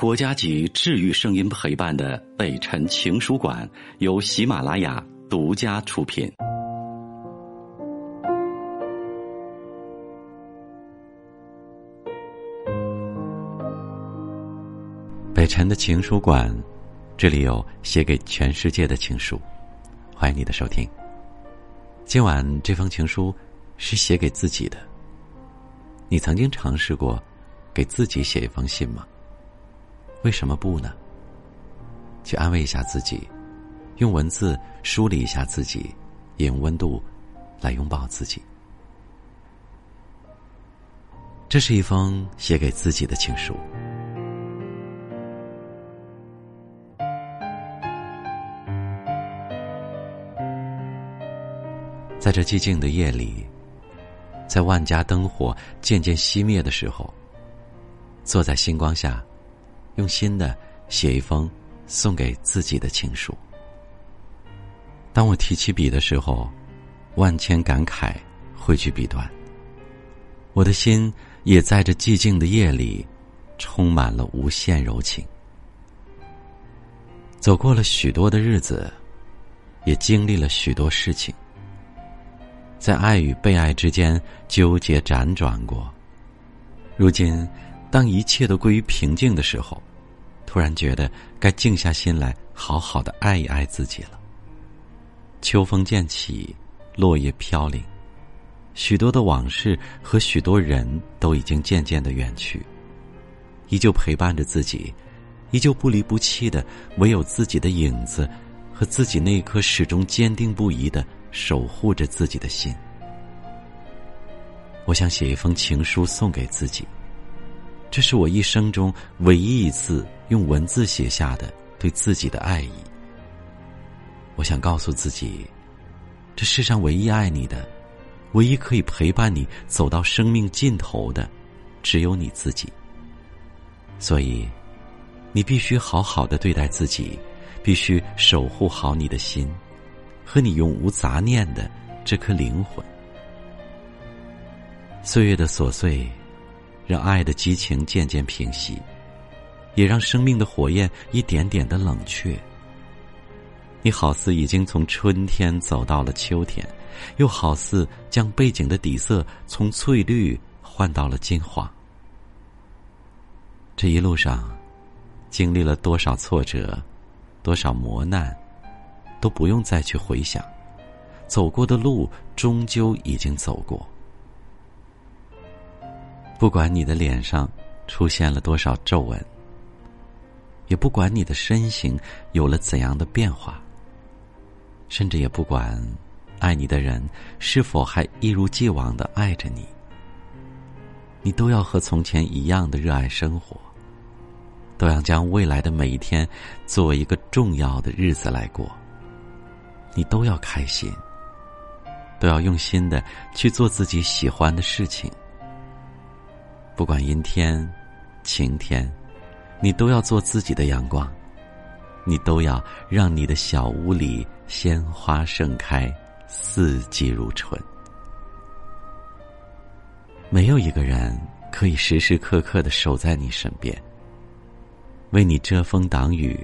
国家级治愈声音陪伴的北辰情书馆由喜马拉雅独家出品。北辰的情书馆，这里有写给全世界的情书，欢迎你的收听。今晚这封情书是写给自己的。你曾经尝试过给自己写一封信吗？为什么不呢？去安慰一下自己，用文字梳理一下自己，用温度来拥抱自己。这是一封写给自己的情书。在这寂静的夜里，在万家灯火渐渐熄灭的时候，坐在星光下。用心的写一封送给自己的情书。当我提起笔的时候，万千感慨汇聚笔端。我的心也在这寂静的夜里，充满了无限柔情。走过了许多的日子，也经历了许多事情，在爱与被爱之间纠结辗转过。如今。当一切都归于平静的时候，突然觉得该静下心来，好好的爱一爱自己了。秋风渐起，落叶飘零，许多的往事和许多人都已经渐渐的远去，依旧陪伴着自己，依旧不离不弃的，唯有自己的影子和自己那颗始终坚定不移的守护着自己的心。我想写一封情书送给自己。这是我一生中唯一一次用文字写下的对自己的爱意。我想告诉自己，这世上唯一爱你的，唯一可以陪伴你走到生命尽头的，只有你自己。所以，你必须好好的对待自己，必须守护好你的心，和你永无杂念的这颗灵魂。岁月的琐碎。让爱的激情渐渐平息，也让生命的火焰一点点的冷却。你好似已经从春天走到了秋天，又好似将背景的底色从翠绿换到了金黄。这一路上，经历了多少挫折，多少磨难，都不用再去回想，走过的路终究已经走过。不管你的脸上出现了多少皱纹，也不管你的身形有了怎样的变化，甚至也不管爱你的人是否还一如既往的爱着你，你都要和从前一样的热爱生活，都要将未来的每一天作为一个重要的日子来过。你都要开心，都要用心的去做自己喜欢的事情。不管阴天、晴天，你都要做自己的阳光。你都要让你的小屋里鲜花盛开，四季如春。没有一个人可以时时刻刻的守在你身边，为你遮风挡雨，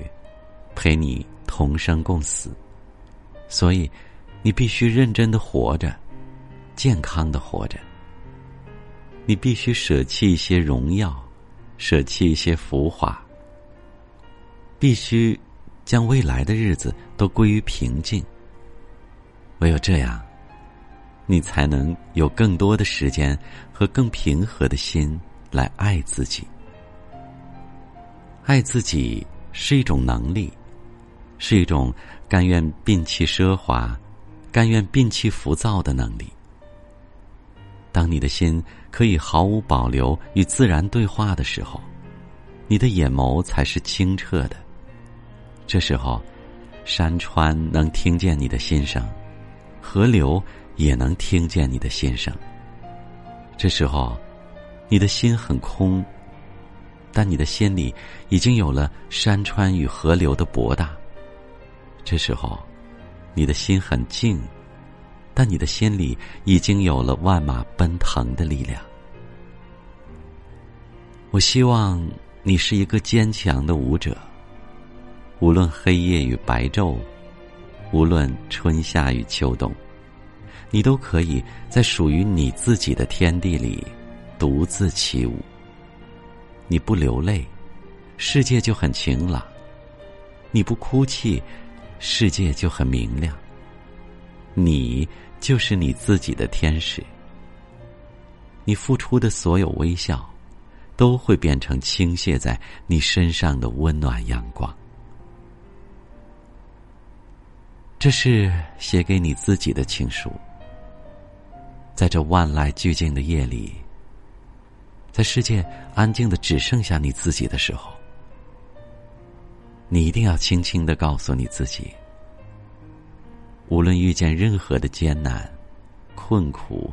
陪你同生共死。所以，你必须认真的活着，健康的活着。你必须舍弃一些荣耀，舍弃一些浮华，必须将未来的日子都归于平静。唯有这样，你才能有更多的时间和更平和的心来爱自己。爱自己是一种能力，是一种甘愿摒弃奢华、甘愿摒弃浮躁的能力。当你的心可以毫无保留与自然对话的时候，你的眼眸才是清澈的。这时候，山川能听见你的心声，河流也能听见你的心声。这时候，你的心很空，但你的心里已经有了山川与河流的博大。这时候，你的心很静。但你的心里已经有了万马奔腾的力量。我希望你是一个坚强的舞者。无论黑夜与白昼，无论春夏与秋冬，你都可以在属于你自己的天地里独自起舞。你不流泪，世界就很晴朗；你不哭泣，世界就很明亮。你就是你自己的天使。你付出的所有微笑，都会变成倾泻在你身上的温暖阳光。这是写给你自己的情书。在这万籁俱静的夜里，在世界安静的只剩下你自己的时候，你一定要轻轻的告诉你自己：无论遇见任何的艰难、困苦，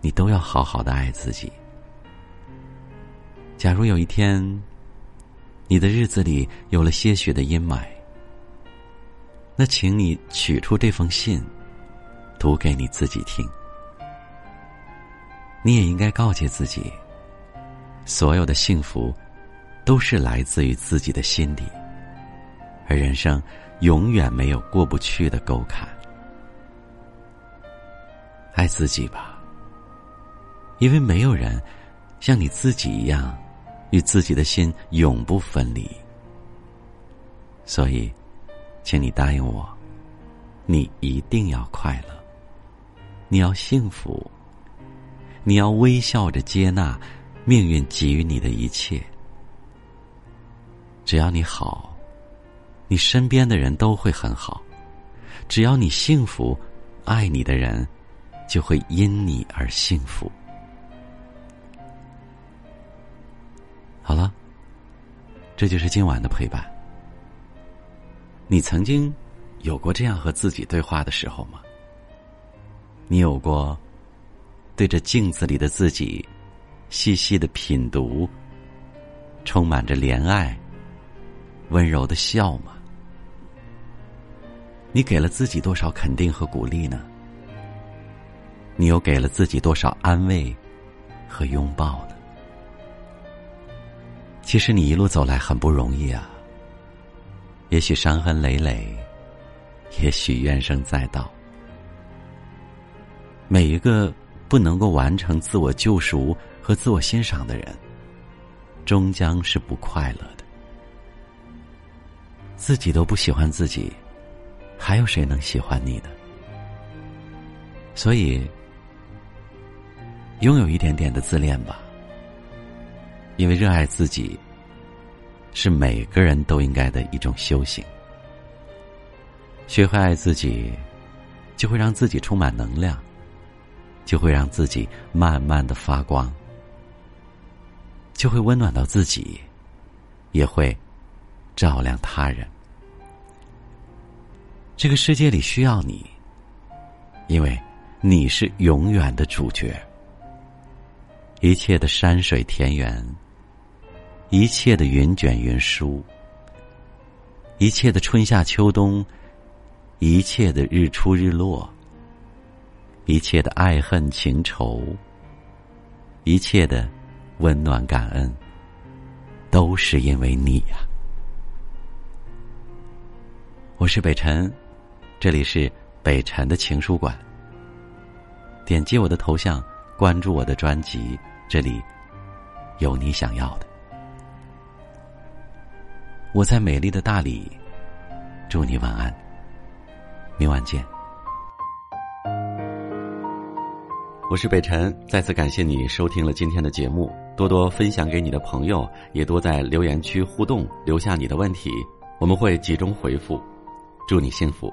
你都要好好的爱自己。假如有一天，你的日子里有了些许的阴霾，那请你取出这封信，读给你自己听。你也应该告诫自己，所有的幸福都是来自于自己的心底，而人生永远没有过不去的沟坎。爱自己吧，因为没有人像你自己一样，与自己的心永不分离。所以。请你答应我，你一定要快乐，你要幸福，你要微笑着接纳命运给予你的一切。只要你好，你身边的人都会很好；只要你幸福，爱你的人就会因你而幸福。好了，这就是今晚的陪伴。你曾经有过这样和自己对话的时候吗？你有过对着镜子里的自己细细的品读、充满着怜爱、温柔的笑吗？你给了自己多少肯定和鼓励呢？你又给了自己多少安慰和拥抱呢？其实你一路走来很不容易啊。也许伤痕累累，也许怨声载道。每一个不能够完成自我救赎和自我欣赏的人，终将是不快乐的。自己都不喜欢自己，还有谁能喜欢你呢？所以，拥有一点点的自恋吧，因为热爱自己。是每个人都应该的一种修行。学会爱自己，就会让自己充满能量，就会让自己慢慢的发光，就会温暖到自己，也会照亮他人。这个世界里需要你，因为你是永远的主角。一切的山水田园。一切的云卷云舒，一切的春夏秋冬，一切的日出日落，一切的爱恨情仇，一切的温暖感恩，都是因为你呀！我是北辰，这里是北辰的情书馆。点击我的头像，关注我的专辑，这里有你想要的。我在美丽的大理，祝你晚安，明晚见。我是北辰，再次感谢你收听了今天的节目，多多分享给你的朋友，也多在留言区互动，留下你的问题，我们会集中回复。祝你幸福。